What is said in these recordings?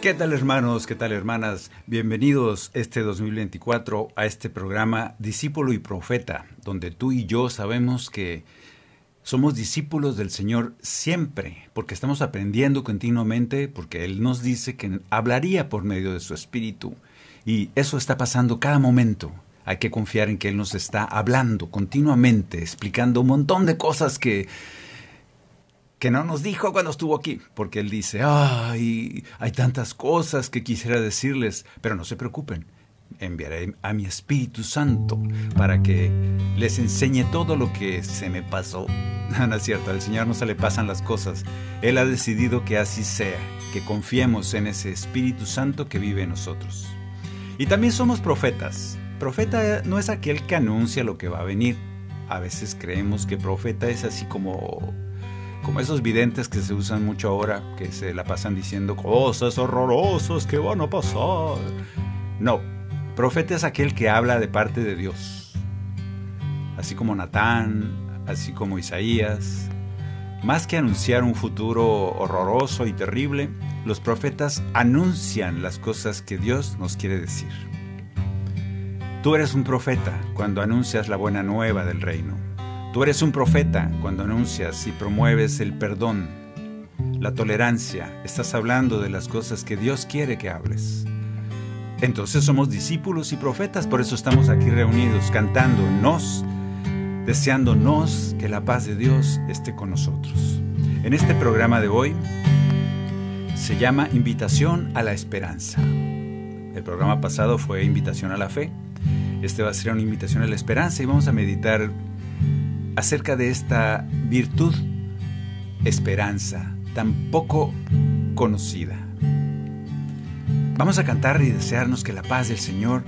¿Qué tal hermanos? ¿Qué tal hermanas? Bienvenidos este 2024 a este programa Discípulo y Profeta, donde tú y yo sabemos que somos discípulos del Señor siempre, porque estamos aprendiendo continuamente, porque Él nos dice que hablaría por medio de su Espíritu. Y eso está pasando cada momento. Hay que confiar en que Él nos está hablando continuamente, explicando un montón de cosas que, que no nos dijo cuando estuvo aquí, porque Él dice, ay, hay tantas cosas que quisiera decirles, pero no se preocupen, enviaré a mi Espíritu Santo para que les enseñe todo lo que se me pasó. No, es cierto, al Señor no se le pasan las cosas. Él ha decidido que así sea, que confiemos en ese Espíritu Santo que vive en nosotros. Y también somos profetas. Profeta no es aquel que anuncia lo que va a venir. A veces creemos que profeta es así como como esos videntes que se usan mucho ahora, que se la pasan diciendo cosas horrorosas que van a pasar. No, profeta es aquel que habla de parte de Dios. Así como Natán, así como Isaías. Más que anunciar un futuro horroroso y terrible, los profetas anuncian las cosas que Dios nos quiere decir. Tú eres un profeta cuando anuncias la buena nueva del reino. Tú eres un profeta cuando anuncias y promueves el perdón, la tolerancia. Estás hablando de las cosas que Dios quiere que hables. Entonces somos discípulos y profetas, por eso estamos aquí reunidos, cantándonos, deseándonos que la paz de Dios esté con nosotros. En este programa de hoy se llama Invitación a la Esperanza. El programa pasado fue Invitación a la Fe. Este va a ser una invitación a la esperanza y vamos a meditar acerca de esta virtud, esperanza, tan poco conocida. Vamos a cantar y desearnos que la paz del Señor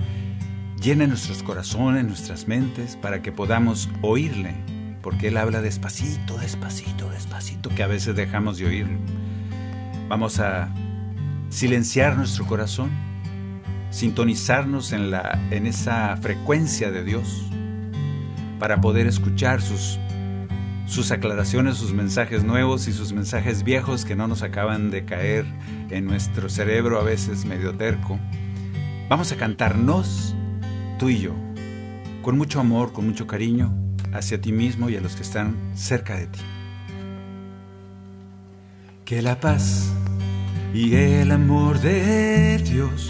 llene nuestros corazones, nuestras mentes, para que podamos oírle, porque Él habla despacito, despacito, despacito, que a veces dejamos de oírlo. Vamos a silenciar nuestro corazón, sintonizarnos en, la, en esa frecuencia de Dios para poder escuchar sus, sus aclaraciones, sus mensajes nuevos y sus mensajes viejos que no nos acaban de caer en nuestro cerebro a veces medio terco. Vamos a cantarnos, tú y yo, con mucho amor, con mucho cariño, hacia ti mismo y a los que están cerca de ti. Que la paz y el amor de Dios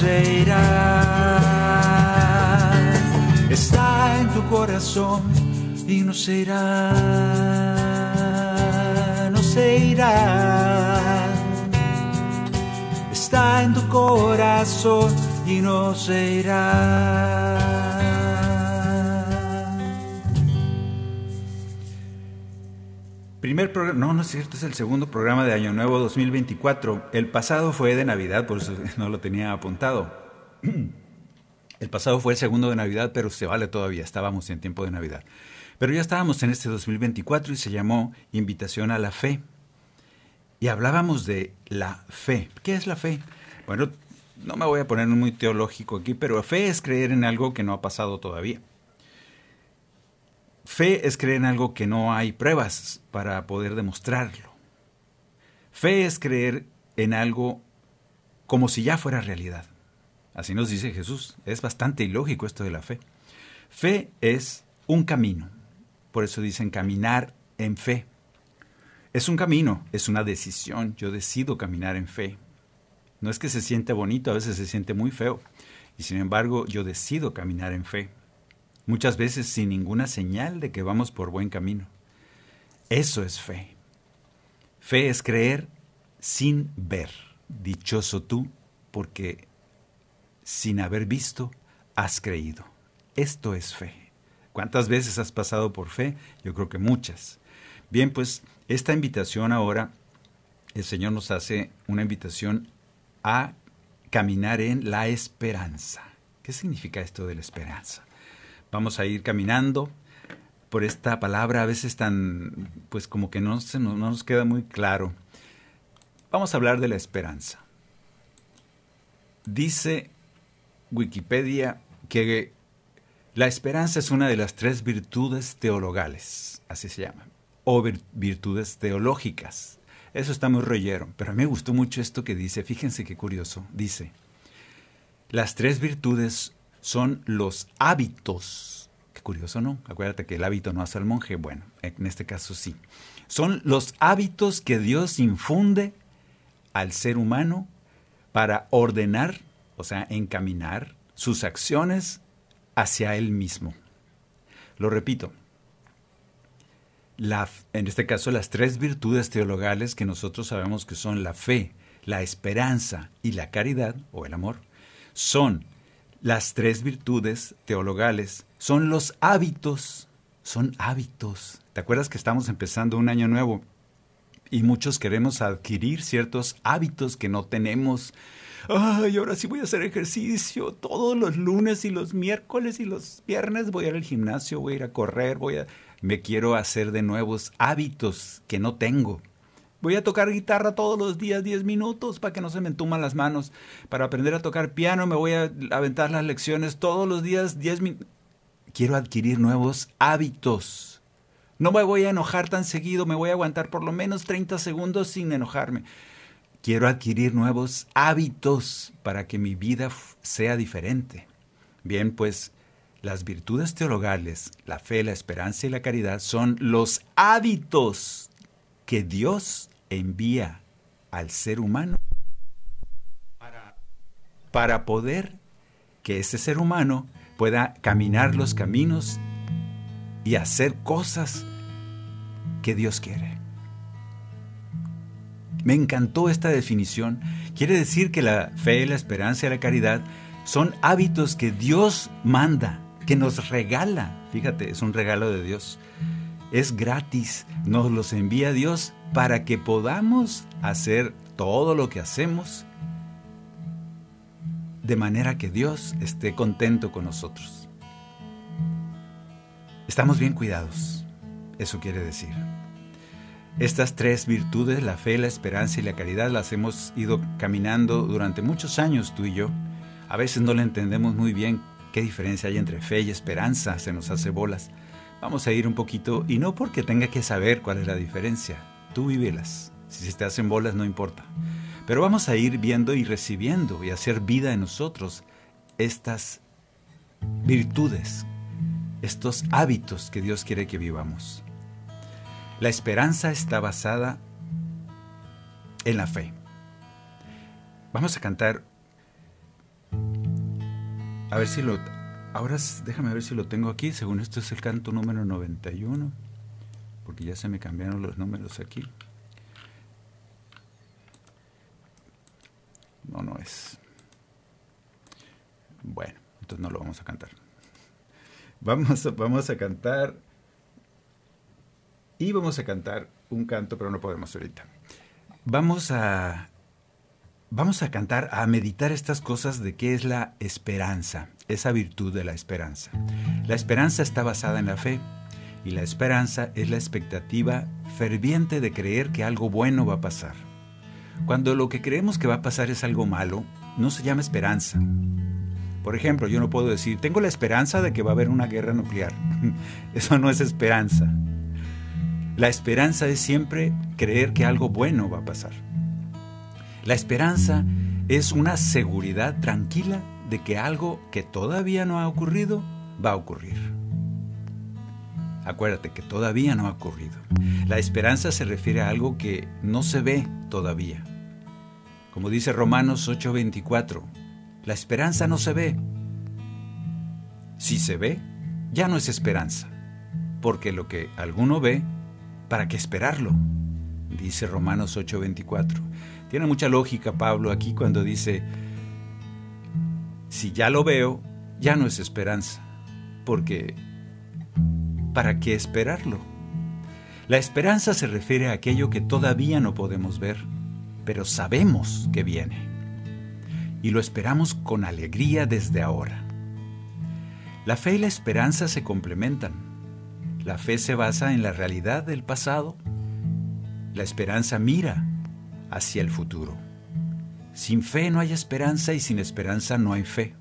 se irá. Está en tu corazón y no se irá. No se irá. Está en tu corazón y no se irá. Primer programa, no, no es cierto, es el segundo programa de Año Nuevo 2024. El pasado fue de Navidad, por eso no lo tenía apuntado. El pasado fue el segundo de Navidad, pero se vale todavía, estábamos en tiempo de Navidad. Pero ya estábamos en este 2024 y se llamó Invitación a la Fe. Y hablábamos de la fe. ¿Qué es la fe? Bueno, no me voy a poner muy teológico aquí, pero fe es creer en algo que no ha pasado todavía. Fe es creer en algo que no hay pruebas para poder demostrarlo. Fe es creer en algo como si ya fuera realidad. Así nos dice Jesús. Es bastante ilógico esto de la fe. Fe es un camino. Por eso dicen caminar en fe. Es un camino, es una decisión. Yo decido caminar en fe. No es que se siente bonito, a veces se siente muy feo. Y sin embargo, yo decido caminar en fe. Muchas veces sin ninguna señal de que vamos por buen camino. Eso es fe. Fe es creer sin ver. Dichoso tú, porque sin haber visto, has creído. Esto es fe. ¿Cuántas veces has pasado por fe? Yo creo que muchas. Bien, pues esta invitación ahora, el Señor nos hace una invitación a caminar en la esperanza. ¿Qué significa esto de la esperanza? Vamos a ir caminando por esta palabra a veces tan, pues como que no, se, no nos queda muy claro. Vamos a hablar de la esperanza. Dice Wikipedia que la esperanza es una de las tres virtudes teologales, así se llaman o virtudes teológicas. Eso está muy rollero, pero a mí me gustó mucho esto que dice, fíjense qué curioso, dice, las tres virtudes son los hábitos. Qué curioso, ¿no? Acuérdate que el hábito no hace al monje. Bueno, en este caso sí. Son los hábitos que Dios infunde al ser humano para ordenar, o sea, encaminar sus acciones hacia Él mismo. Lo repito, en este caso, las tres virtudes teologales que nosotros sabemos que son la fe, la esperanza y la caridad, o el amor, son las tres virtudes teologales, son los hábitos, son hábitos. ¿Te acuerdas que estamos empezando un año nuevo? Y muchos queremos adquirir ciertos hábitos que no tenemos. Ay, ahora sí voy a hacer ejercicio. Todos los lunes y los miércoles y los viernes voy a ir al gimnasio, voy a ir a correr, voy a me quiero hacer de nuevos hábitos que no tengo. Voy a tocar guitarra todos los días 10 minutos para que no se me entuman las manos. Para aprender a tocar piano me voy a aventar las lecciones todos los días 10 minutos. Quiero adquirir nuevos hábitos. No me voy a enojar tan seguido, me voy a aguantar por lo menos 30 segundos sin enojarme. Quiero adquirir nuevos hábitos para que mi vida sea diferente. Bien, pues las virtudes teologales, la fe, la esperanza y la caridad son los hábitos que Dios envía al ser humano para, poder que ese ser humano pueda caminar los caminos y hacer cosas que Dios quiere. Me encantó esta definición. Quiere decir que la fe, la esperanza y la caridad son hábitos que Dios manda que nos regala. Fíjate, es un regalo de Dios. Es gratis, nos los envía Dios para que podamos hacer todo lo que hacemos de manera que Dios esté contento con nosotros. Estamos bien cuidados, eso quiere decir. Estas tres virtudes, la fe, la esperanza y la caridad, las hemos ido caminando durante muchos años tú y yo. A veces no le entendemos muy bien qué diferencia hay entre fe y esperanza, se nos hace bolas. Vamos a ir un poquito, y no porque tenga que saber cuál es la diferencia, tú vívelas. Si se te hacen bolas no importa. Pero vamos a ir viendo y recibiendo y hacer vida en nosotros estas virtudes, estos hábitos que Dios quiere que vivamos. La esperanza está basada en la fe. Vamos a cantar a ver si lo... Ahora déjame ver si lo tengo aquí. Según esto es el canto número 91. Porque ya se me cambiaron los números aquí. No, no es. Bueno, entonces no lo vamos a cantar. Vamos a, vamos a cantar Y vamos a cantar un canto, pero no podemos ahorita. Vamos a, vamos a cantar, a meditar estas cosas de qué es la esperanza, esa virtud de la esperanza. La esperanza está basada en la fe y la esperanza es la expectativa ferviente de creer que algo bueno va a pasar. Cuando lo que creemos que va a pasar es algo malo, no se llama esperanza. Por ejemplo, yo no puedo decir, tengo la esperanza de que va a haber una guerra nuclear. Eso no es esperanza. La esperanza es siempre creer que algo bueno va a pasar. La esperanza es una seguridad tranquila de que algo que todavía no ha ocurrido va a ocurrir. Acuérdate que todavía no ha ocurrido. La esperanza se refiere a algo que no se ve todavía. Como dice Romanos 8:24, la esperanza no se ve. Si se ve, ya no es esperanza, porque lo que alguno ve ¿para qué esperarlo? Dice Romanos 8:24. Tiene mucha lógica Pablo aquí cuando dice, si ya lo veo, ya no es esperanza, porque ¿para qué esperarlo? La esperanza se refiere a aquello que todavía no podemos ver, pero sabemos que viene. Y lo esperamos con alegría desde ahora. La fe y la esperanza se complementan. La fe se basa en la realidad del pasado. La esperanza mira hacia el futuro. Sin fe no hay esperanza y sin esperanza no hay fe.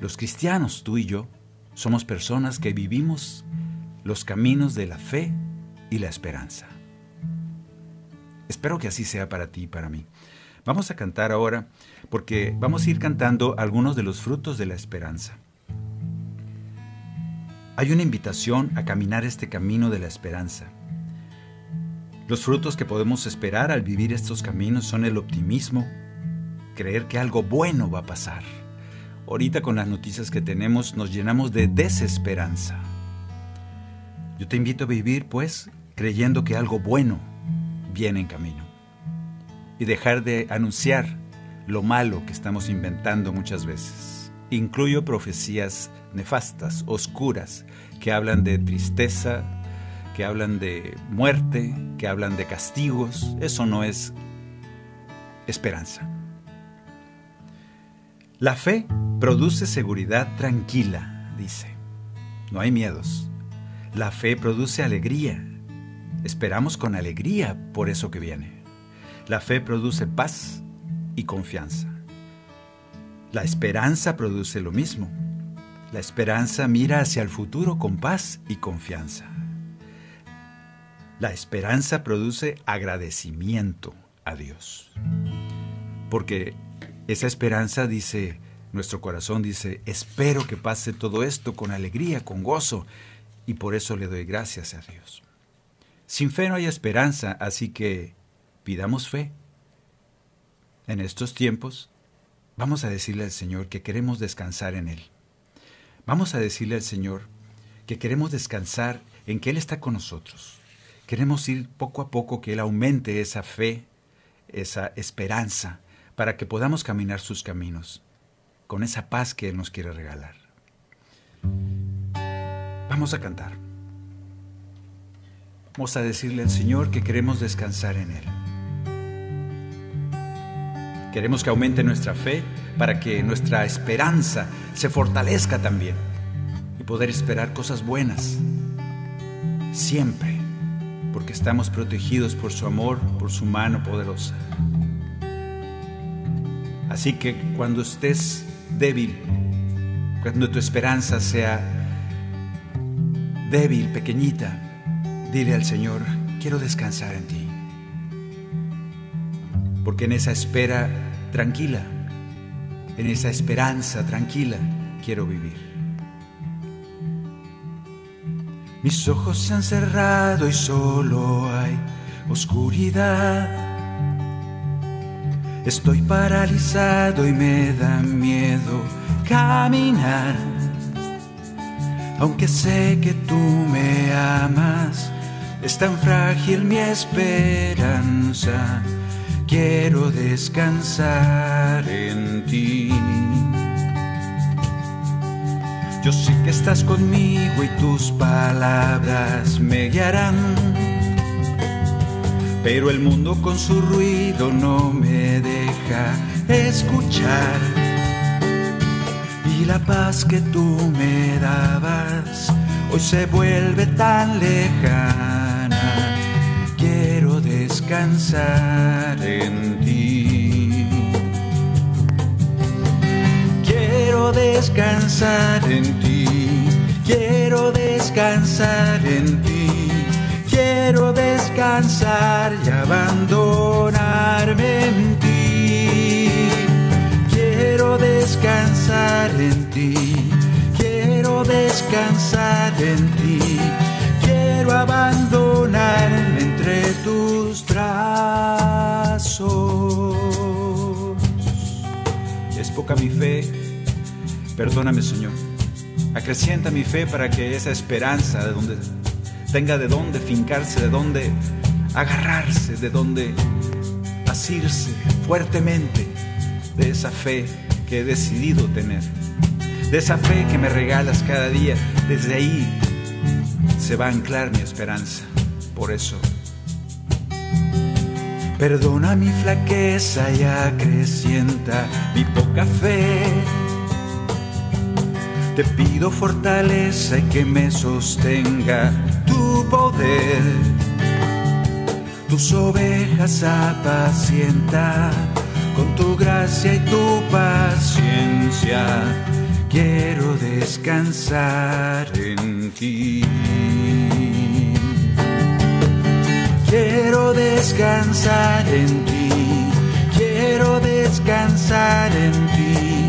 Los cristianos, tú y yo, somos personas que vivimos los caminos de la fe y la esperanza. Espero que así sea para ti y para mí. Vamos a cantar ahora porque vamos a ir cantando algunos de los frutos de la esperanza. Hay una invitación a caminar este camino de la esperanza. Los frutos que podemos esperar al vivir estos caminos son el optimismo, creer que algo bueno va a pasar. Ahorita con las noticias que tenemos nos llenamos de desesperanza. Yo te invito a vivir, pues, creyendo que algo bueno viene en camino. Y dejar de anunciar lo malo que estamos inventando muchas veces. Incluyo profecías nefastas, oscuras, que hablan de tristeza, que hablan de muerte, que hablan de castigos. Eso no es esperanza. La fe produce seguridad tranquila, dice. No hay miedos. La fe produce alegría. Esperamos con alegría por eso que viene. La fe produce paz y confianza. La esperanza produce lo mismo. La esperanza mira hacia el futuro con paz y confianza. La esperanza produce agradecimiento a Dios. Porque esa esperanza dice, nuestro corazón dice, espero que pase todo esto con alegría, con gozo, y por eso le doy gracias a Dios. Sin fe no hay esperanza, así que pidamos fe. En estos tiempos, vamos a decirle al Señor que queremos descansar en Él. Vamos a decirle al Señor que queremos descansar en que Él está con nosotros. Queremos ir poco a poco que Él aumente esa fe, esa esperanza, para que podamos caminar sus caminos, con esa paz que Él nos quiere regalar. Vamos a cantar. Vamos a decirle al Señor que queremos descansar en Él. Queremos que aumente nuestra fe para que nuestra esperanza se fortalezca también y poder esperar cosas buenas siempre, porque estamos protegidos por su amor, por su mano poderosa. Así que cuando estés débil, cuando tu esperanza sea débil, pequeñita, dile al Señor, quiero descansar en ti. Porque en esa espera tranquila, en esa esperanza tranquila quiero vivir. Mis ojos se han cerrado y solo hay oscuridad. Estoy paralizado y me da miedo caminar. Aunque sé que tú me amas, es tan frágil mi esperanza quiero descansar en ti. Yo sé que estás conmigo y tus palabras me guiarán. Pero el mundo con su ruido no me deja escuchar. Y la paz que tú me dabas hoy se vuelve tan lejana. Quiero descansar en ti. Quiero descansar en ti. Quiero descansar en ti. Quiero descansar y abandonarme en ti. Quiero descansar en ti. Quiero descansar en ti. Quiero abandonarme entre tus brazos. Es poca mi fe. Perdóname, Señor. Acrecienta mi fe para que esa esperanza de donde tenga de dónde fincarse, de dónde agarrarse, de dónde asirse fuertemente de esa fe que he decidido tener, de esa fe que me regalas cada día. Desde ahí se va a anclar mi esperanza. Por eso, perdona mi flaqueza y acrecienta mi poca fe. Te pido fortaleza y que me sostenga tu poder. Tus ovejas apacienta con tu gracia y tu paciencia. Quiero descansar en ti. Quiero descansar en ti. Quiero descansar en ti.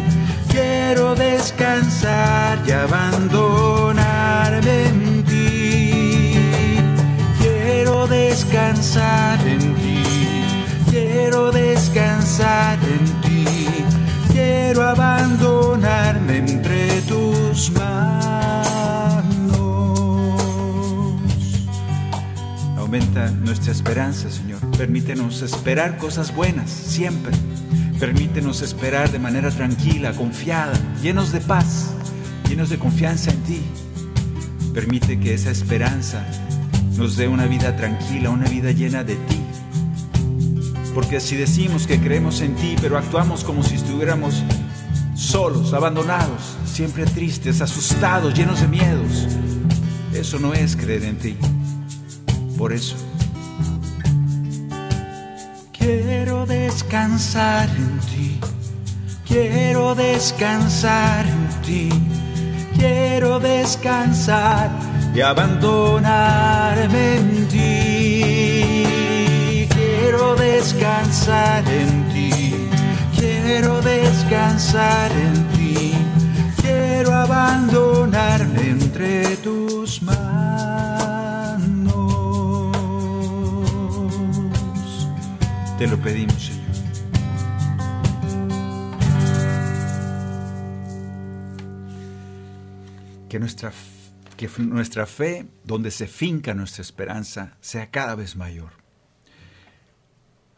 Quiero descansar y abandonarme en ti. Quiero descansar en ti. Quiero descansar en ti. Quiero abandonarme entre tus manos. Aumenta nuestra esperanza, Señor. Permítenos esperar cosas buenas siempre. Permítenos esperar de manera tranquila, confiada, llenos de paz, llenos de confianza en ti. Permite que esa esperanza nos dé una vida tranquila, una vida llena de ti. Porque si decimos que creemos en ti, pero actuamos como si estuviéramos solos, abandonados, siempre tristes, asustados, llenos de miedos, eso no es creer en ti. Por eso, descansar en ti, quiero descansar en ti, quiero descansar y abandonarme en ti. Quiero descansar en ti, quiero descansar en ti, quiero abandonarme entre tus manos. Te lo pedimos, Que nuestra, que nuestra fe, donde se finca nuestra esperanza, sea cada vez mayor.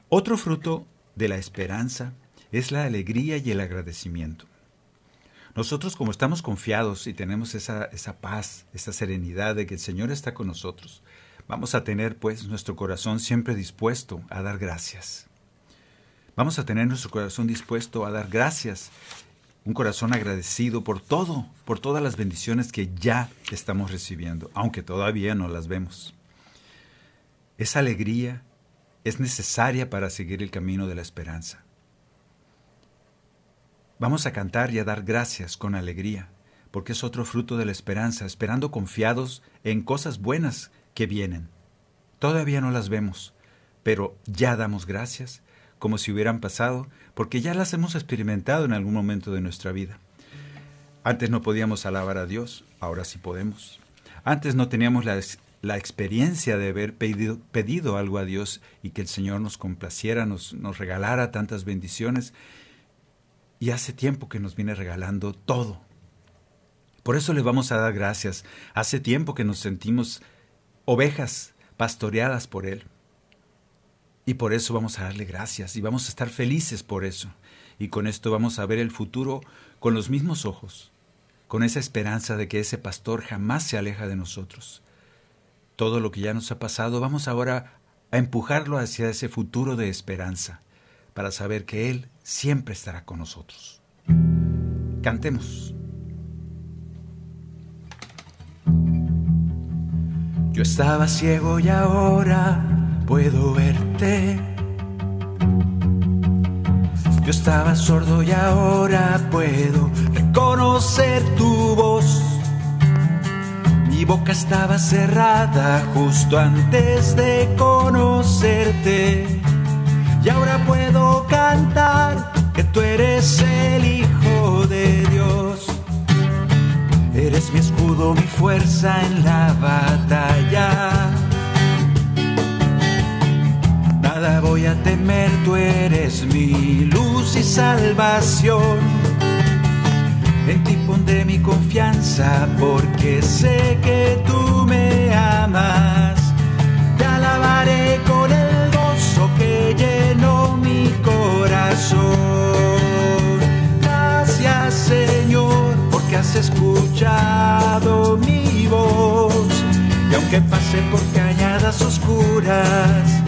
Otro fruto de la esperanza es la alegría y el agradecimiento. Nosotros como estamos confiados y tenemos esa, esa paz, esa serenidad de que el Señor está con nosotros, vamos a tener pues nuestro corazón siempre dispuesto a dar gracias. Vamos a tener nuestro corazón dispuesto a dar gracias, un corazón agradecido por todo, por todas las bendiciones que ya estamos recibiendo, aunque todavía no las vemos. Esa alegría es necesaria para seguir el camino de la esperanza. Vamos a cantar y a dar gracias con alegría, porque es otro fruto de la esperanza, esperando confiados en cosas buenas que vienen. Todavía no las vemos, pero ya damos gracias, como si hubieran pasado, porque ya las hemos experimentado en algún momento de nuestra vida. Antes no podíamos alabar a Dios, ahora sí podemos. Antes no teníamos la, experiencia de haber pedido, pedido, algo a Dios y que el Señor nos complaciera, nos, nos regalara tantas bendiciones. Y hace tiempo que nos viene regalando todo. Por eso le vamos a dar gracias. Hace tiempo que nos sentimos ovejas pastoreadas por Él. Y por eso vamos a darle gracias y vamos a estar felices por eso. Y con esto vamos a ver el futuro con los mismos ojos, con esa esperanza de que ese pastor jamás se aleja de nosotros. Todo lo que ya nos ha pasado, vamos ahora a empujarlo hacia ese futuro de esperanza, para saber que Él siempre estará con nosotros. Cantemos. Yo estaba ciego y ahora puedo verte. Yo estaba sordo y ahora puedo reconocer tu voz. Mi boca estaba cerrada justo antes de conocerte. Y ahora puedo cantar que tú eres el Hijo de Dios. Eres mi escudo, mi fuerza en la batalla. Temer, tú eres mi luz y salvación. En ti pondré mi confianza porque sé que tú me amas. Te alabaré con el gozo que llenó mi corazón. Gracias Señor porque has escuchado mi voz. Y aunque pase por cañadas oscuras,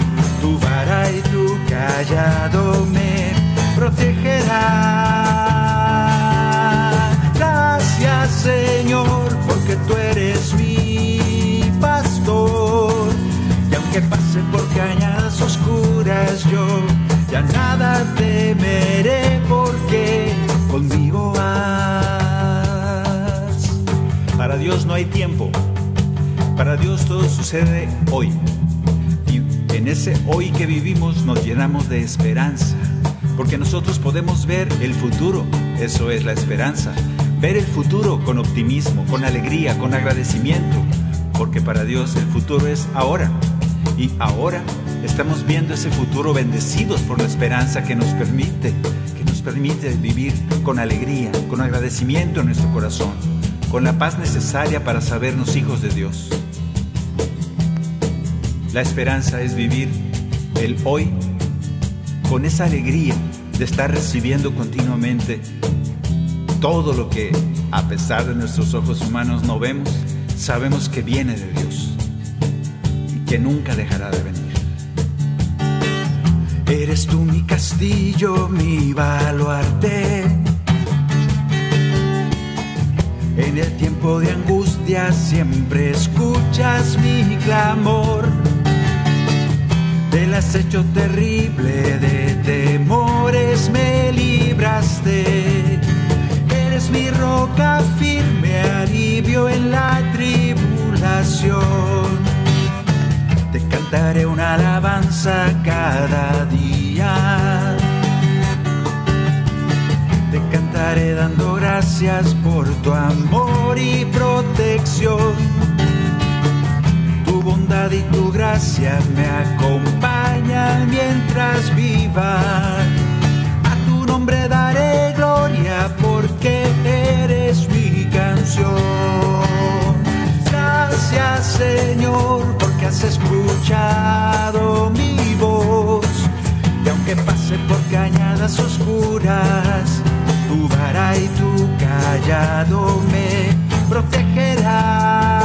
tu vara y tu callado me protegerá. Gracias Señor, porque tú eres mi pastor. Y aunque pase por cañadas oscuras, yo ya nada temeré porque conmigo vas. Para Dios no hay tiempo. Para Dios todo sucede hoy. En ese hoy que vivimos nos llenamos de esperanza. Porque nosotros podemos ver el futuro. Eso es la esperanza. Ver el futuro con optimismo, con alegría, con agradecimiento. Porque para Dios el futuro es ahora. Y ahora estamos viendo ese futuro bendecidos por la esperanza que nos permite, que nos permite vivir con alegría, con agradecimiento en nuestro corazón, con la paz necesaria para sabernos hijos de Dios. La esperanza es vivir el hoy con esa alegría de estar recibiendo continuamente todo lo que, a pesar de nuestros ojos humanos, no vemos, sabemos que viene de Dios y que nunca dejará de venir. Eres tú mi castillo, mi baluarte. En el tiempo de angustia siempre escuchas mi clamor. Del acecho terrible de temores me libraste. Eres mi roca firme, alivio en la tribulación. Te cantaré una alabanza cada día. Te cantaré dando gracias por tu amor y protección. Y tu gracia me acompañan mientras viva. A tu nombre daré gloria porque eres mi canción. Gracias Señor porque has escuchado mi voz. Y aunque pase por cañadas oscuras, tu vara y tu callado me protegerá.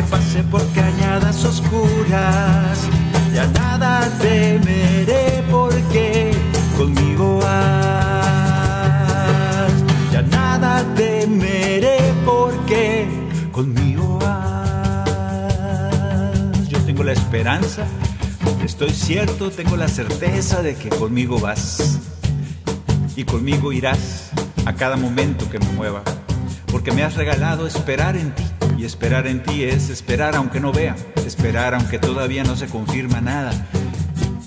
Aunque pase por cañadas oscuras, ya nada temeré porque conmigo vas. Ya nada temeré porque conmigo vas. Yo tengo la esperanza, estoy cierto, tengo la certeza de que conmigo vas. Y conmigo irás a cada momento que me mueva. Porque me has regalado esperar en ti. Y esperar en ti es esperar aunque no vea. Esperar aunque todavía no se confirma nada.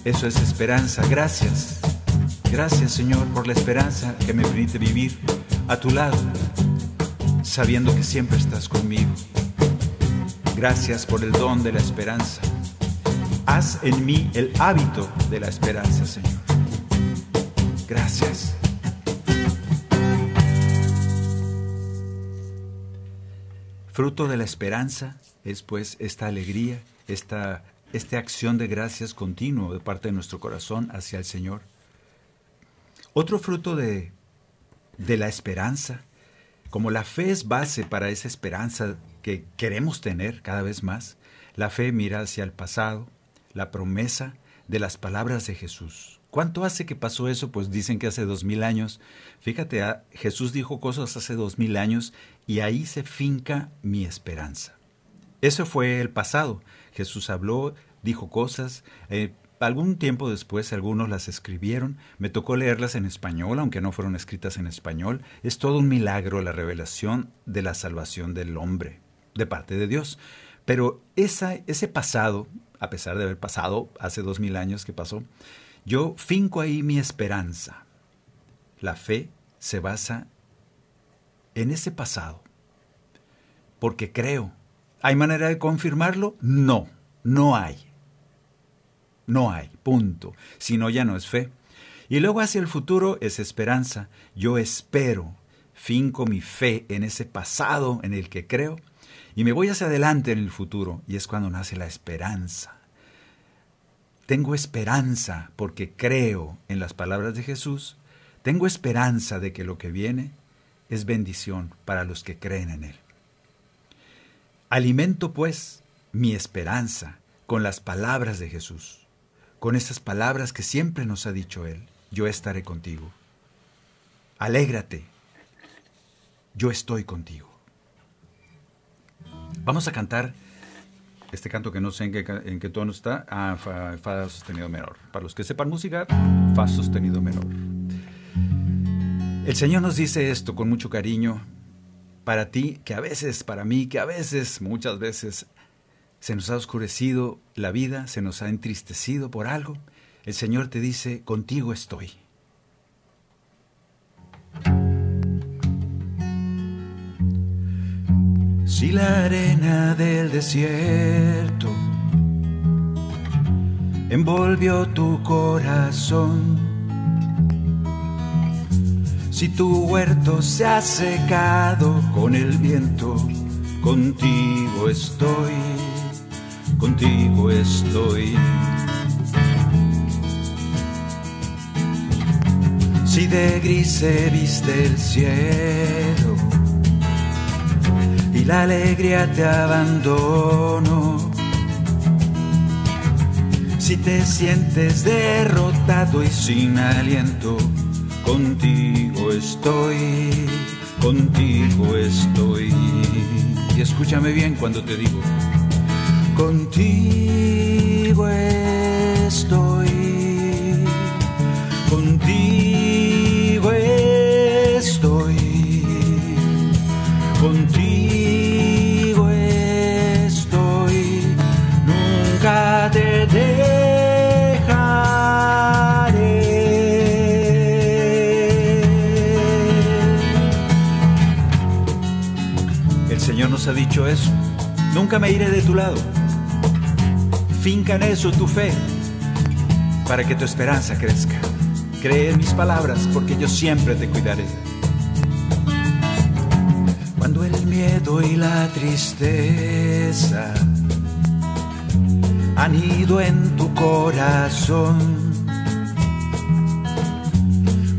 Eso es esperanza. Gracias. Gracias Señor por la esperanza que me permite vivir a tu lado, sabiendo que siempre estás conmigo. Gracias por el don de la esperanza. Haz en mí el hábito de la esperanza, Señor. Gracias. Fruto de la esperanza es pues esta alegría, esta esta acción de gracias continuo de parte de nuestro corazón hacia el Señor. Otro fruto de, de la esperanza, como la fe es base para esa esperanza que queremos tener cada vez más, la fe mira hacia el pasado, la promesa de las palabras de Jesús. ¿Cuánto hace que pasó eso? Pues dicen que hace dos mil años. Fíjate, ah, Jesús dijo cosas hace dos mil años y ahí se finca mi esperanza. Eso fue el pasado. Jesús habló, dijo cosas. Eh, algún tiempo después algunos las escribieron. Me tocó leerlas en español, aunque no fueron escritas en español. Es todo un milagro la revelación de la salvación del hombre, de parte de Dios. Pero ese pasado, a pesar de haber pasado hace dos mil años que pasó, yo finco ahí mi esperanza. La fe se basa en ese pasado, porque creo. ¿Hay manera de confirmarlo? No, no hay. No hay, punto. Si no, ya no es fe. Y luego hacia el futuro es esperanza. Yo espero, finco mi fe en ese pasado en el que creo y me voy hacia adelante en el futuro y es cuando nace la esperanza. Tengo esperanza porque creo en las palabras de Jesús. Tengo esperanza de que lo que viene es bendición para los que creen en Él. Alimento pues mi esperanza con las palabras de Jesús, con esas palabras que siempre nos ha dicho Él, yo estaré contigo. Alégrate, yo estoy contigo. Vamos a cantar este canto que no sé en qué, tono está, ah, fa, fa, sostenido menor. Para los que sepan música, fa sostenido menor. El Señor nos dice esto con mucho cariño para ti, que a veces, para mí, que a veces, muchas veces, se nos ha oscurecido la vida, se nos ha entristecido por algo. El Señor te dice, contigo estoy. Si la arena del desierto envolvió tu corazón, si tu huerto se ha secado con el viento, contigo estoy, contigo estoy. Si de gris se viste el cielo, y la alegría te abandono. Si te sientes derrotado y sin aliento, contigo estoy, contigo estoy. Y escúchame bien cuando te digo, contigo estoy, nos ha dicho eso. Nunca me iré de tu lado. Finca en eso tu fe para que tu esperanza crezca. Cree en mis palabras porque yo siempre te cuidaré. Cuando el miedo y la tristeza han ido en tu corazón,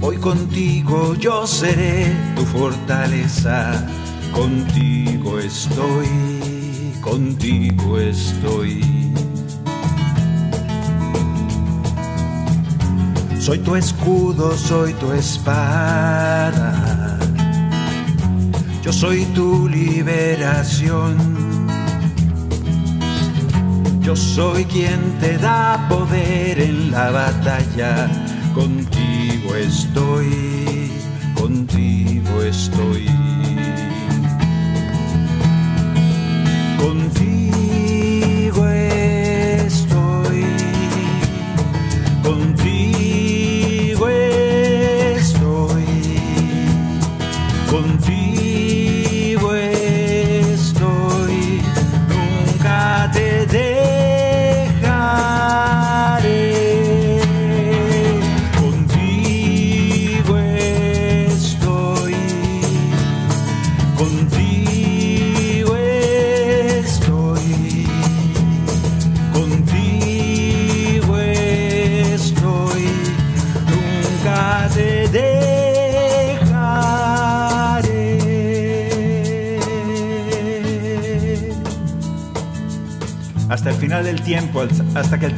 hoy contigo yo seré tu fortaleza. Contigo estoy, contigo estoy. Soy tu escudo, soy tu espada. Yo soy tu liberación. Yo soy quien te da poder en la batalla. Contigo estoy, contigo estoy.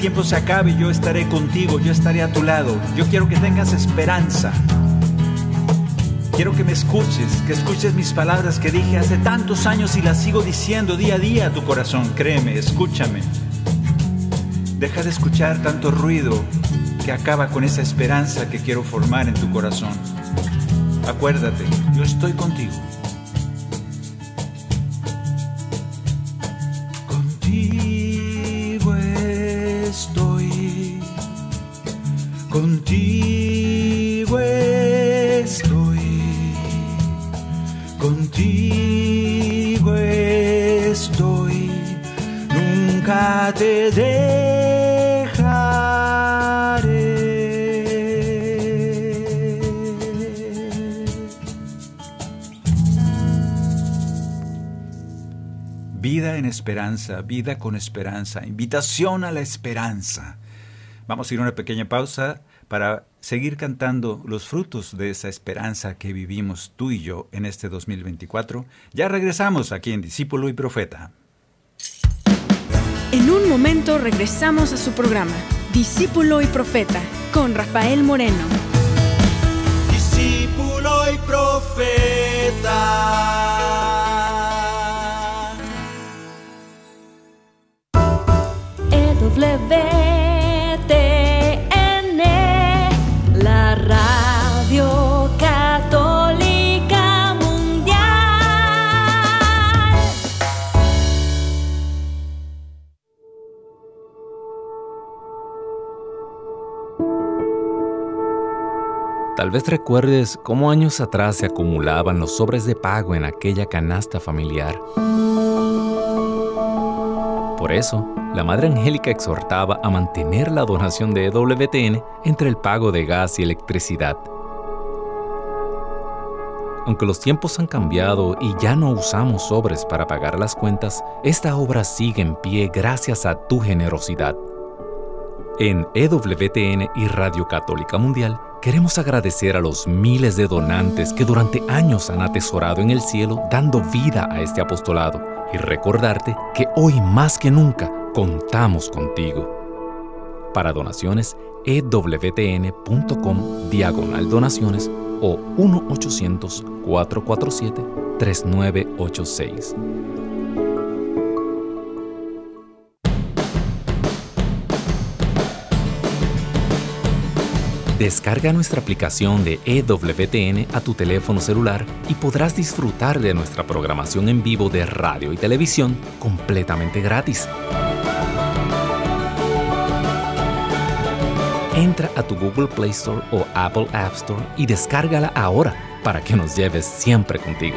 Tiempo se acabe, yo estaré contigo, yo estaré a tu lado. Yo quiero que tengas esperanza. Quiero que me escuches, que escuches mis palabras que dije hace tantos años y las sigo diciendo día a día a tu corazón. Créeme, escúchame. Deja de escuchar tanto ruido que acaba con esa esperanza que quiero formar en tu corazón. Acuérdate, yo estoy contigo. Esperanza, vida con esperanza, invitación a la esperanza. Vamos a ir a una pequeña pausa para seguir cantando los frutos de esa esperanza que vivimos tú y yo en este 2024. Ya regresamos aquí en Discípulo y Profeta. En un momento regresamos a su programa, Discípulo y Profeta, con Rafael Moreno. Discípulo y Profeta. La radio católica mundial. Tal vez recuerdes cómo años atrás se acumulaban los sobres de pago en aquella canasta familiar. Por eso, la Madre Angélica exhortaba a mantener la donación de EWTN entre el pago de gas y electricidad. Aunque los tiempos han cambiado y ya no usamos sobres para pagar las cuentas, esta obra sigue en pie gracias a tu generosidad. En EWTN y Radio Católica Mundial queremos agradecer a los miles de donantes que durante años han atesorado en el cielo dando vida a este apostolado y recordarte que hoy más que nunca contamos contigo. Para donaciones, ewtn.com diagonal donaciones o 1-800-447-3986. Descarga nuestra aplicación de EWTN a tu teléfono celular y podrás disfrutar de nuestra programación en vivo de radio y televisión completamente gratis. Entra a tu Google Play Store o Apple App Store y descárgala ahora para que nos lleves siempre contigo.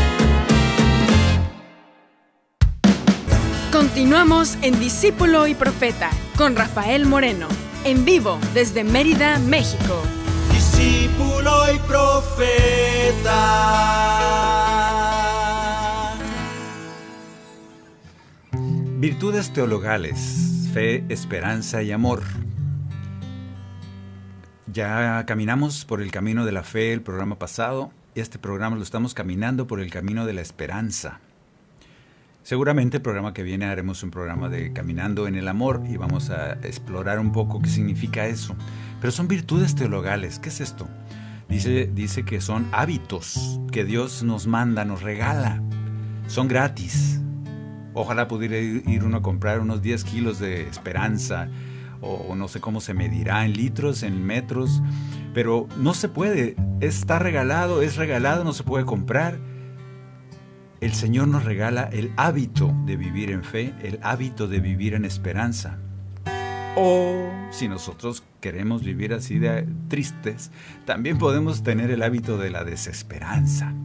Continuamos en Discípulo y Profeta con Rafael Moreno en vivo desde Mérida, México. Discípulo y profeta. Virtudes teologales, fe, esperanza y amor. Ya caminamos por el camino de la fe el programa pasado y este programa lo estamos caminando por el camino de la esperanza. Seguramente el programa que viene haremos un programa de Caminando en el Amor y vamos a explorar un poco qué significa eso. Pero son virtudes teologales. ¿Qué es esto? Dice, dice que son hábitos que Dios nos manda, nos regala. Son gratis. Ojalá pudiera ir uno a comprar unos 10 kilos de esperanza o no sé cómo se medirá en litros, en metros, pero no se puede. Está regalado, es regalado, no se puede comprar el Señor nos regala el hábito de vivir en fe, el hábito de vivir en esperanza. O si nosotros queremos vivir así de tristes, también podemos tener el hábito de la desesperanza.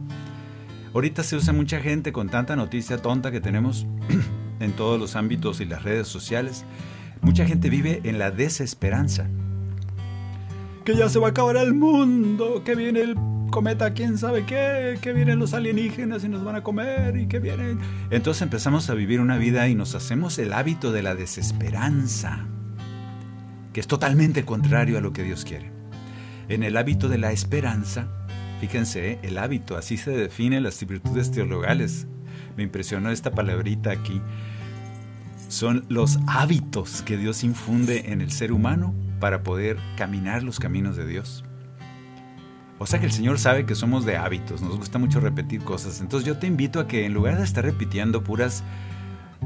Ahorita se usa mucha gente con tanta noticia tonta que tenemos en todos los ámbitos y las redes sociales. Mucha gente vive en la desesperanza. Que ya se va a acabar el mundo, que viene el cometa, quién sabe qué, que vienen los alienígenas y nos van a comer y que vienen. Entonces empezamos a vivir una vida y nos hacemos el hábito de la desesperanza, que es totalmente contrario a lo que Dios quiere. En el hábito de la esperanza, fíjense, ¿eh? el hábito, así se define las virtudes teologales. Me impresionó esta palabrita aquí. Son los hábitos que Dios infunde en el ser humano para poder caminar los caminos de Dios. O sea que el Señor sabe que somos de hábitos, nos gusta mucho repetir cosas. Entonces yo te invito a que en lugar de estar repitiendo puras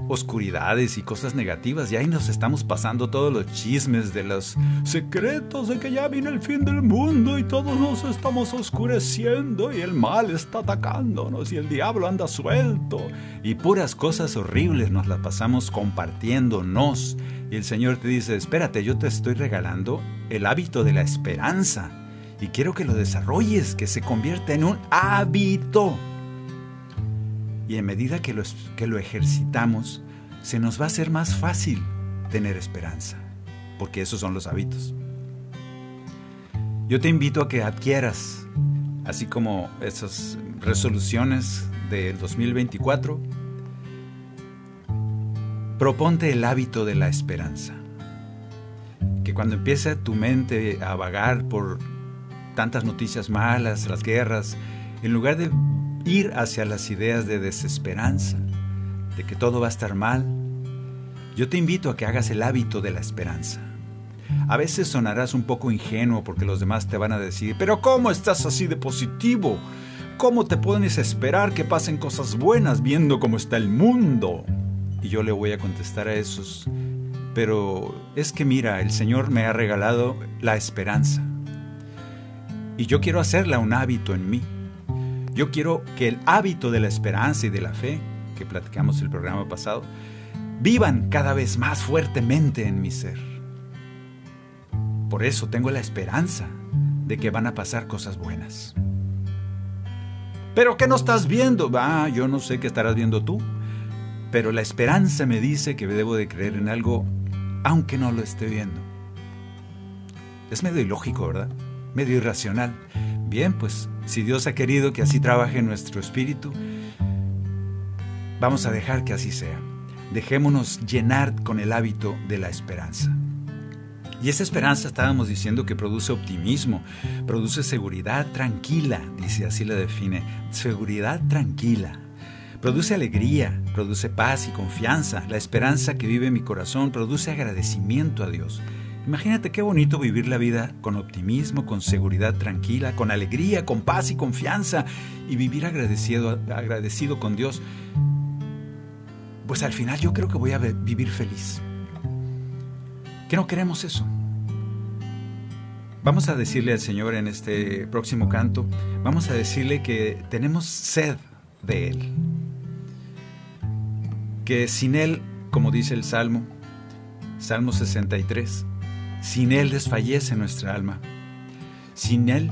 oscuridades y cosas negativas, y ahí nos estamos pasando todos los chismes de los secretos de que ya viene el fin del mundo y todos nos estamos oscureciendo y el mal está atacándonos y el diablo anda suelto y puras cosas horribles nos las pasamos compartiéndonos. Y el Señor te dice, espérate, yo te estoy regalando el hábito de la esperanza y quiero que lo desarrolles, que se convierta en un hábito. Y en medida que lo, que lo ejercitamos, se nos va a hacer más fácil tener esperanza, porque esos son los hábitos. Yo te invito a que adquieras, así como esas resoluciones del 2024, proponte el hábito de la esperanza. Que cuando empiece tu mente a vagar por tantas noticias malas, las guerras, en lugar de ir hacia las ideas de desesperanza, de que todo va a estar mal, yo te invito a que hagas el hábito de la esperanza. A veces sonarás un poco ingenuo porque los demás te van a decir, pero ¿cómo estás así de positivo? ¿Cómo te puedes esperar que pasen cosas buenas viendo cómo está el mundo? Y yo le voy a contestar a esos, pero es que mira, el Señor me ha regalado la esperanza. Y yo quiero hacerla un hábito en mí. Yo quiero que el hábito de la esperanza y de la fe, que platicamos el programa pasado, vivan cada vez más fuertemente en mi ser. Por eso tengo la esperanza de que van a pasar cosas buenas. ¿Pero qué no estás viendo? Ah, yo no sé qué estarás viendo tú. Pero la esperanza me dice que debo de creer en algo aunque no lo esté viendo. Es medio ilógico, ¿verdad? Medio irracional. Bien, pues si Dios ha querido que así trabaje nuestro espíritu, vamos a dejar que así sea. Dejémonos llenar con el hábito de la esperanza. Y esa esperanza estábamos diciendo que produce optimismo, produce seguridad tranquila, dice así la define, seguridad tranquila. Produce alegría, produce paz y confianza. La esperanza que vive en mi corazón produce agradecimiento a Dios. Imagínate qué bonito vivir la vida con optimismo, con seguridad tranquila, con alegría, con paz y confianza y vivir agradecido, agradecido con Dios. Pues al final yo creo que voy a vivir feliz. ¿Qué no queremos eso? Vamos a decirle al Señor en este próximo canto, vamos a decirle que tenemos sed de Él. Que sin Él, como dice el Salmo, Salmo 63, sin Él desfallece nuestra alma. Sin Él,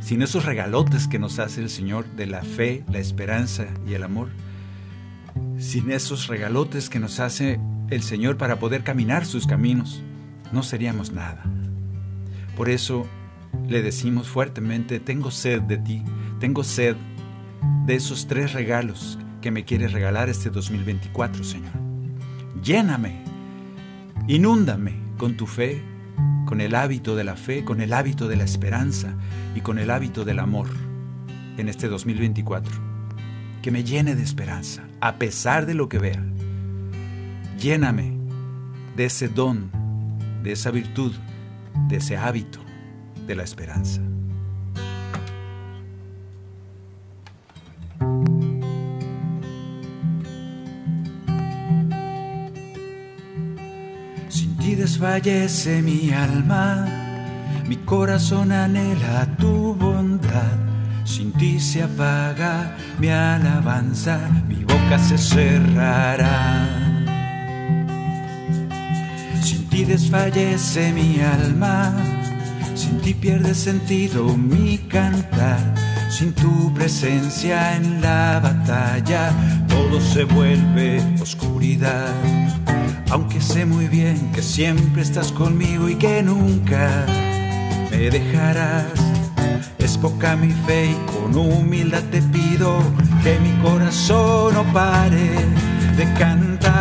sin esos regalotes que nos hace el Señor de la fe, la esperanza y el amor. Sin esos regalotes que nos hace el Señor para poder caminar sus caminos, no seríamos nada. Por eso le decimos fuertemente, tengo sed de ti, tengo sed de esos tres regalos que me quieres regalar este 2024, Señor. Lléname, inúndame con tu fe, con el hábito de la fe, con el hábito de la esperanza y con el hábito del amor en este 2024. Que me llene de esperanza, a pesar de lo que vea. Lléname de ese don, de esa virtud, de ese hábito de la esperanza. Desfallece mi alma, mi corazón anhela tu bondad. Sin ti se apaga mi alabanza, mi boca se cerrará. Sin ti desfallece mi alma, sin ti pierde sentido mi cantar. Sin tu presencia en la batalla, todo se vuelve oscuridad aunque sé muy bien que siempre estás conmigo y que nunca me dejarás. Es poca mi fe y con humildad te pido que mi corazón no pare de cantar.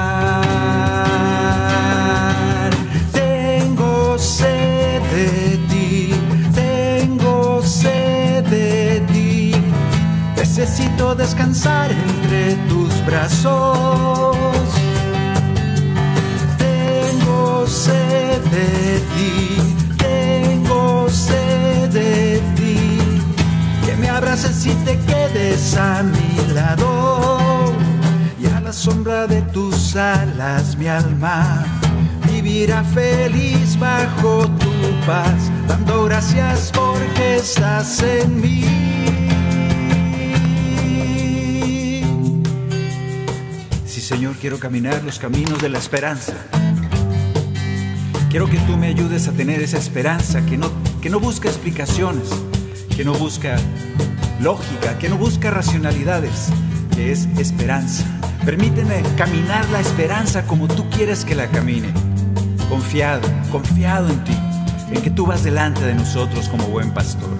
Tengo sed de ti, tengo sed de ti. Necesito descansar entre tus brazos. Y te quedes a mi lado. Y a la sombra de tus alas mi alma vivirá feliz bajo tu paz, dando gracias porque estás en mí. Sí, Señor, quiero caminar los caminos de la esperanza. Quiero que tú me ayudes a tener esa esperanza que no, que no busca explicaciones, que no busca lógica, que no busca racionalidades, que es esperanza. Permíteme caminar la esperanza como tú quieres que la camine. Confiado, confiado en ti, en que tú vas delante de nosotros como buen pastor.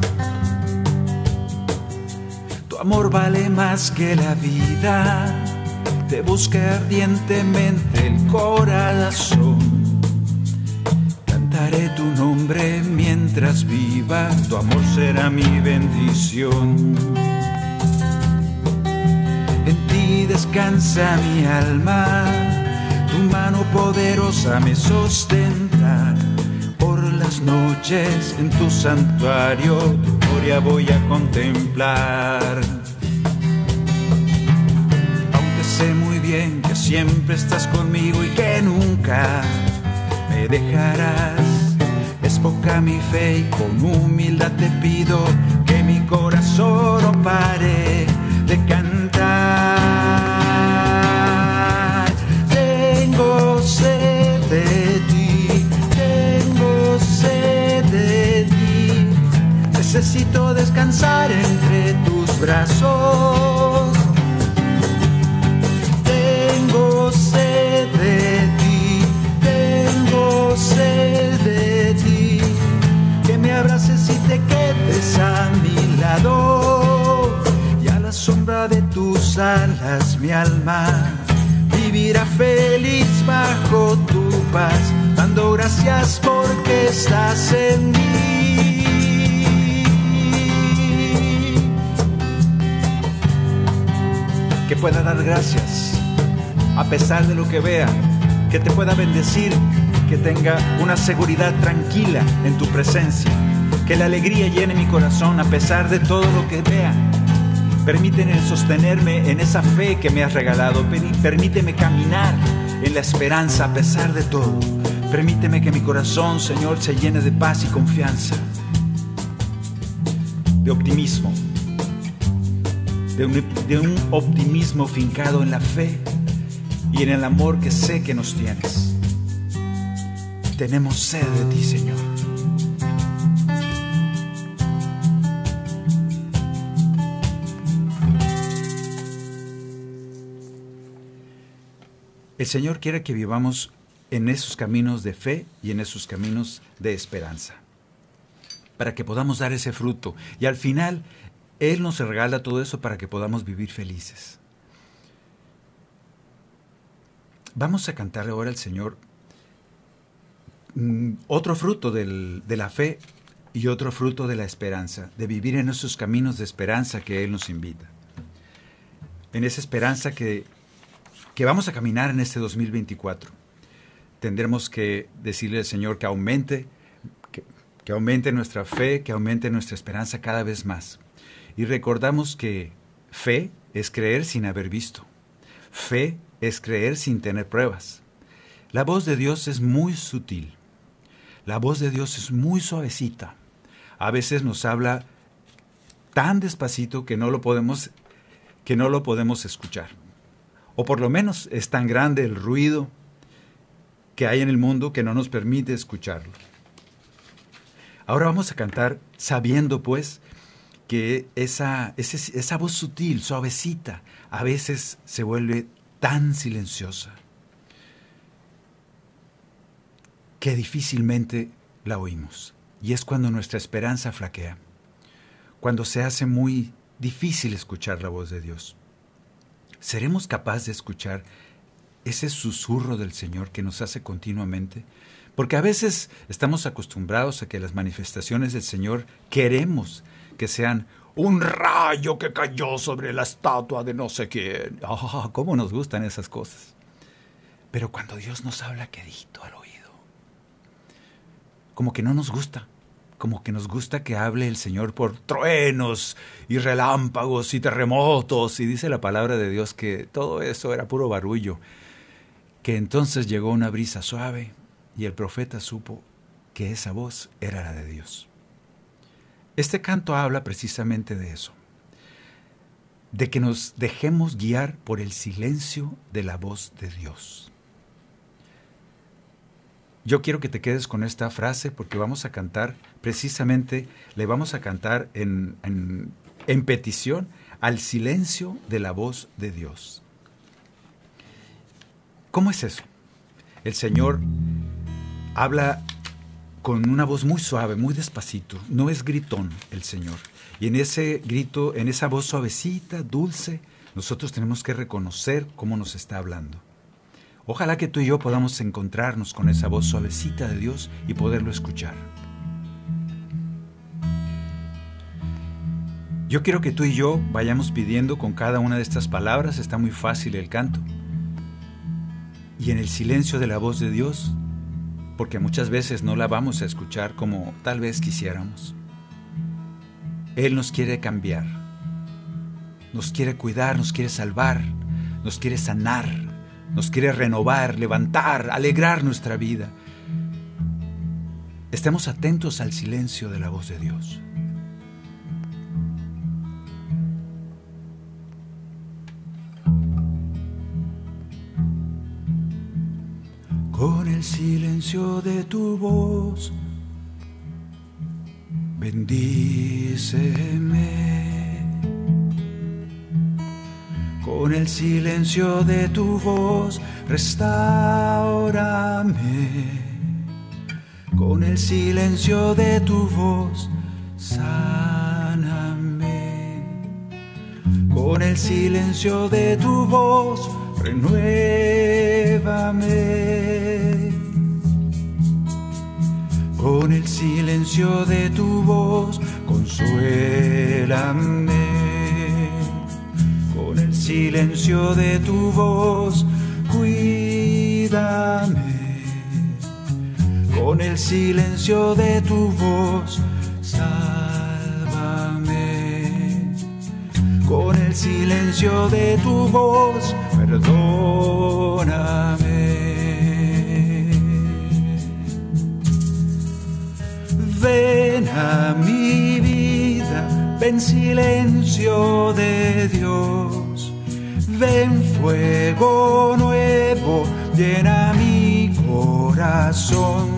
Tu amor vale más que la vida, te busca ardientemente el corazón. Cantaré tu nombre mientras viva, tu amor será mi bendición. En ti descansa mi alma, tu mano poderosa me sostendrá. Por las noches en tu santuario, tu gloria voy a contemplar. Aunque sé muy bien que siempre estás conmigo y que nunca me dejarás. Poca mi fe y con humildad te pido que mi corazón no pare de cantar. Tengo sed de ti, tengo sed de ti. Necesito descansar entre tus brazos. Tus alas mi alma vivirá feliz bajo tu paz, dando gracias porque estás en mí. que pueda dar gracias a pesar de lo que vea, que te pueda bendecir, que tenga una seguridad tranquila en tu presencia, que la alegría llene mi corazón a pesar de todo lo que vea. Permíteme sostenerme en esa fe que me has regalado, permíteme caminar en la esperanza a pesar de todo. Permíteme que mi corazón, Señor, se llene de paz y confianza, de optimismo, de un, de un optimismo fincado en la fe y en el amor que sé que nos tienes. Tenemos sed de ti, Señor. El Señor quiere que vivamos en esos caminos de fe y en esos caminos de esperanza, para que podamos dar ese fruto. Y al final, Él nos regala todo eso para que podamos vivir felices. Vamos a cantarle ahora al Señor mm, otro fruto del- de la fe y otro fruto de la esperanza, de vivir en esos caminos de esperanza que Él nos invita. En esa esperanza que, que vamos a caminar en este 2024. Tendremos que decirle al Señor que aumente, que, aumente nuestra fe, que aumente nuestra esperanza cada vez más. Y recordamos que fe es creer sin haber visto. Fe es creer sin tener pruebas. La voz de Dios es muy sutil. La voz de Dios es muy suavecita. A veces nos habla tan despacito que no lo podemos que no lo podemos escuchar. O por lo menos es tan grande el ruido que hay en el mundo que no nos permite escucharlo. Ahora vamos a cantar sabiendo pues que esa, esa voz sutil, suavecita, a veces se vuelve tan silenciosa. que difícilmente la oímos. Y es cuando nuestra esperanza flaquea, cuando se hace muy difícil escuchar la voz de Dios. ¿Seremos capaces de escuchar ese susurro del Señor que nos hace continuamente? Porque a veces estamos acostumbrados a que las manifestaciones del Señor queremos que sean un rayo que cayó sobre la estatua de no sé quién. ¡Ah, cómo nos gustan esas cosas! Pero cuando Dios nos habla quedito al oído, como que no nos gusta, como que nos gusta que hable el Señor por truenos y relámpagos y terremotos, y dice la palabra de Dios que todo eso era puro barullo, que entonces llegó una brisa suave, y el profeta supo que esa voz era la de Dios. Este canto habla precisamente de eso, de que nos dejemos guiar por el silencio de la voz de Dios. Yo quiero que te quedes con esta frase porque vamos a cantar, precisamente le vamos a cantar en, en, petición al silencio de la voz de Dios. ¿Cómo es eso? El Señor habla con una voz muy suave, muy despacito. No es gritón el Señor. Y en ese grito, en esa voz suavecita, dulce, nosotros tenemos que reconocer cómo nos está hablando. Ojalá que tú y yo podamos encontrarnos con esa voz suavecita de Dios y poderlo escuchar. Yo quiero que tú y yo vayamos pidiendo con cada una de estas palabras, está muy fácil el canto. Y en el silencio de la voz de Dios, porque muchas veces no la vamos a escuchar como tal vez quisiéramos. Él nos quiere cambiar, nos quiere cuidar, nos quiere salvar, nos quiere sanar, nos quiere renovar, levantar, alegrar nuestra vida. Estemos atentos al silencio de la voz de Dios. Con el silencio de tu voz, bendíceme. Con el silencio de tu voz, restaurame. Con el silencio de tu voz, sáname. Con el silencio de tu voz, renuévame. Con el silencio de tu voz, consuélame. Silencio de tu voz, cuídame. Con el silencio de tu voz, sálvame. Con el silencio de tu voz, perdóname. Ven a mi vida, ven silencio de Dios. Ven fuego nuevo, llena mi corazón.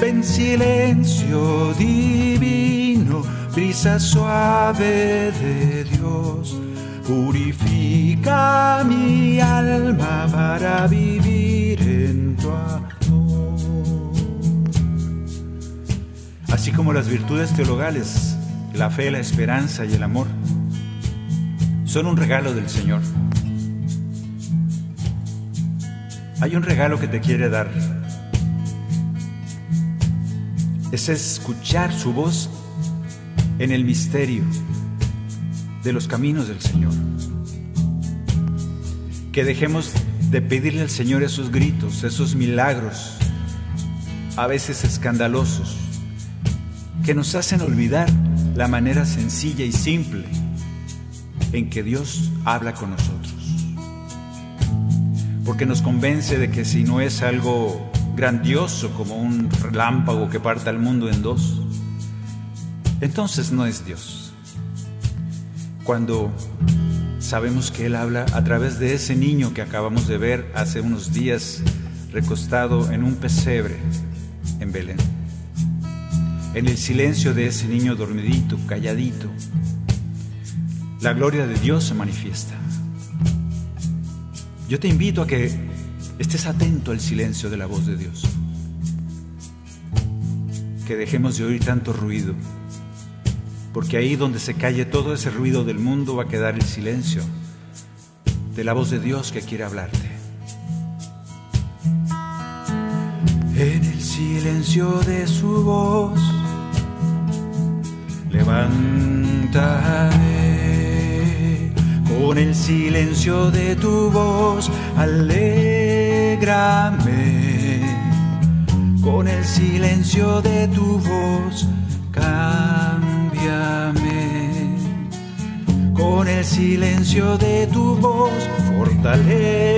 Ven silencio divino, brisa suave de Dios. Purifica mi alma para vivir en tu amor. Así como las virtudes teologales, la fe, la esperanza y el amor, son un regalo del Señor. Hay un regalo que te quiere dar. Es escuchar su voz en el misterio de los caminos del Señor. Que dejemos de pedirle al Señor esos gritos, esos milagros, a veces escandalosos, que nos hacen olvidar la manera sencilla y simple en que Dios habla con nosotros. Porque nos convence de que si no es algo grandioso como un relámpago que parta el mundo en dos, entonces no es Dios. Cuando sabemos que Él habla a través de ese niño que acabamos de ver hace unos días recostado en un pesebre en Belén. En el silencio de ese niño dormidito, calladito, la gloria de Dios se manifiesta. Yo te invito a que estés atento al silencio de la voz de Dios. que dejemos de oír tanto ruido, porque ahí donde se calle todo ese ruido del mundo va a quedar el silencio de la voz de Dios que quiere hablarte. En el silencio de su voz, levántate. Con el silencio de tu voz, alégrame. Con el silencio de tu voz, cámbiame. Con el silencio de tu voz, fortaleceme.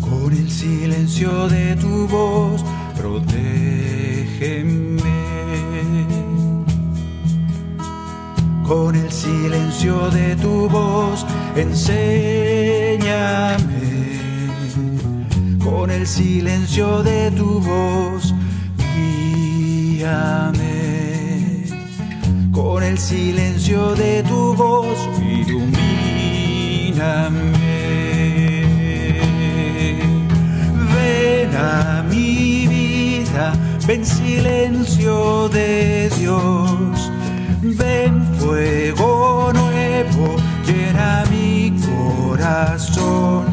Con el silencio de tu voz, protégeme. Con el silencio de tu voz, enséñame. Con el silencio de tu voz, guíame. Con el silencio de tu voz, ilumíname. Ven a mi vida, ven silencio de Dios. Ven fuego nuevo, llena mi corazón.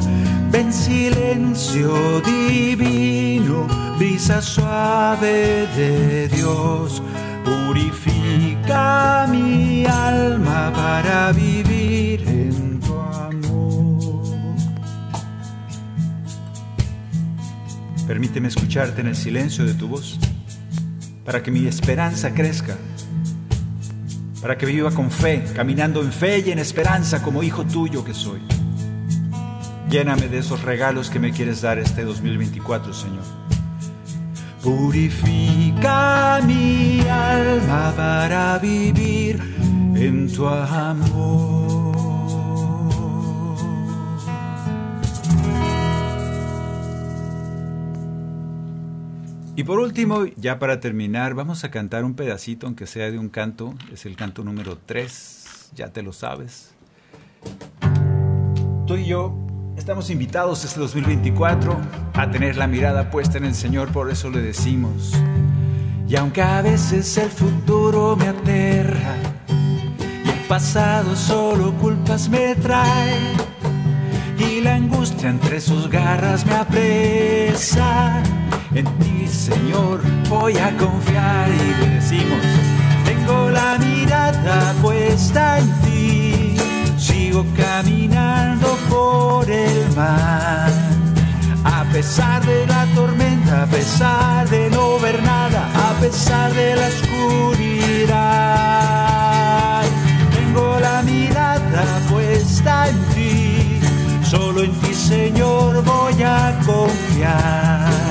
Ven silencio divino, brisa suave de Dios. Purifica mi alma para vivir en tu amor. Permíteme escucharte en el silencio de tu voz, para que mi esperanza crezca, para que viva con fe, caminando en fe y en esperanza como hijo tuyo que soy. Lléname de esos regalos que me quieres dar este 2024, Señor. Purifica mi alma para vivir en tu amor. Y por último, ya para terminar, vamos a cantar un pedacito, aunque sea de un canto. Es el canto número 3, ya te lo sabes. Tú y yo estamos invitados este 2024 a tener la mirada puesta en el Señor, por eso le decimos. Y aunque a veces el futuro me aterra y el pasado solo culpas me trae y la angustia entre sus garras me apresa, en ti Señor voy a confiar y le decimos, tengo la mirada puesta en ti, sigo caminando por el mar. A pesar de la tormenta, a pesar de no ver nada, a pesar de la oscuridad, tengo la mirada puesta en ti, solo en ti Señor voy a confiar.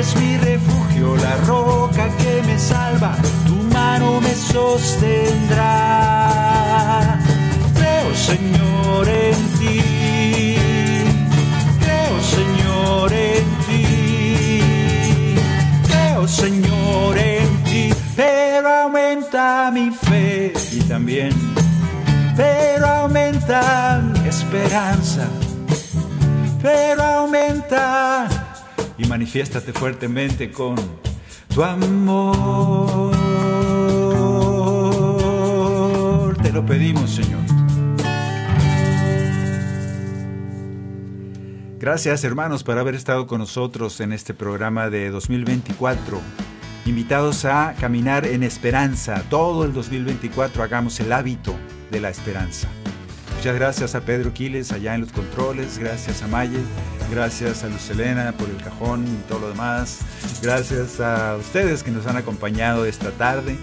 Eres mi refugio, la roca que me salva, tu mano me sostendrá. Creo Señor en ti, creo Señor en ti, creo Señor en ti, pero aumenta mi fe y también, pero aumenta mi esperanza, pero aumenta y manifiéstate fuertemente con tu amor. Te lo pedimos, Señor. Gracias, hermanos, por haber estado con nosotros en este programa de 2024. Invitados a caminar en esperanza. Todo el 2024 hagamos el hábito de la esperanza. Muchas gracias a Pedro Quiles allá en los controles, gracias a Maye, gracias a Luz Elena por el cajón y todo lo demás, gracias a ustedes que nos han acompañado esta tarde.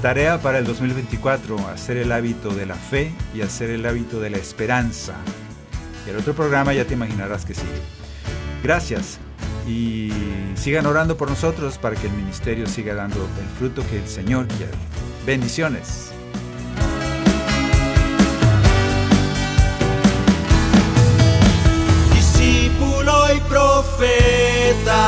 Tarea para el 2024, hacer el hábito de la fe y hacer el hábito de la esperanza. Y el otro programa ya te imaginarás que sigue. Gracias y sigan orando por nosotros para que el ministerio siga dando el fruto que el Señor quiere. Bendiciones. profeta.